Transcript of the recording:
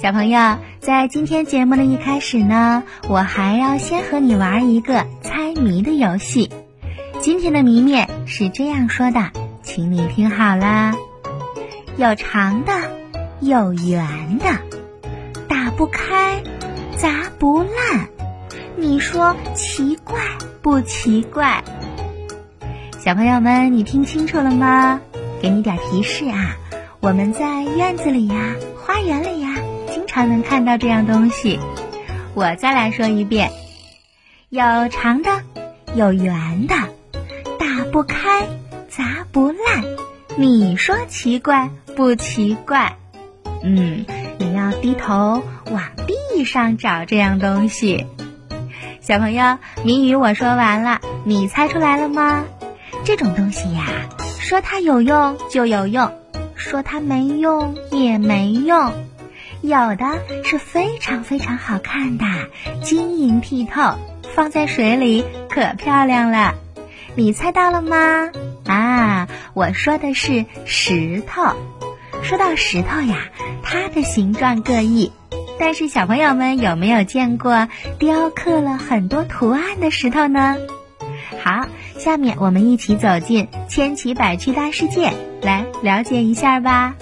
小朋友，在今天节目的一开始呢，我还要先和你玩一个猜谜的游戏。今天的谜面是这样说的，请你听好了：有长的，有圆的，打不开，砸不烂。你说奇怪不奇怪？小朋友们，你听清楚了吗？给你点提示啊，我们在院子里呀，花园里呀。经常能看到这样东西，我再来说一遍：有长的，有圆的，打不开，砸不烂。你说奇怪不奇怪？嗯，你要低头往地上找这样东西。小朋友，谜语我说完了，你猜出来了吗？这种东西呀，说它有用就有用，说它没用也没用。有的是非常非常好看的，晶莹剔透，放在水里可漂亮了。你猜到了吗？啊，我说的是石头。说到石头呀，它的形状各异，但是小朋友们有没有见过雕刻了很多图案的石头呢？好，下面我们一起走进千奇百趣大世界，来了解一下吧。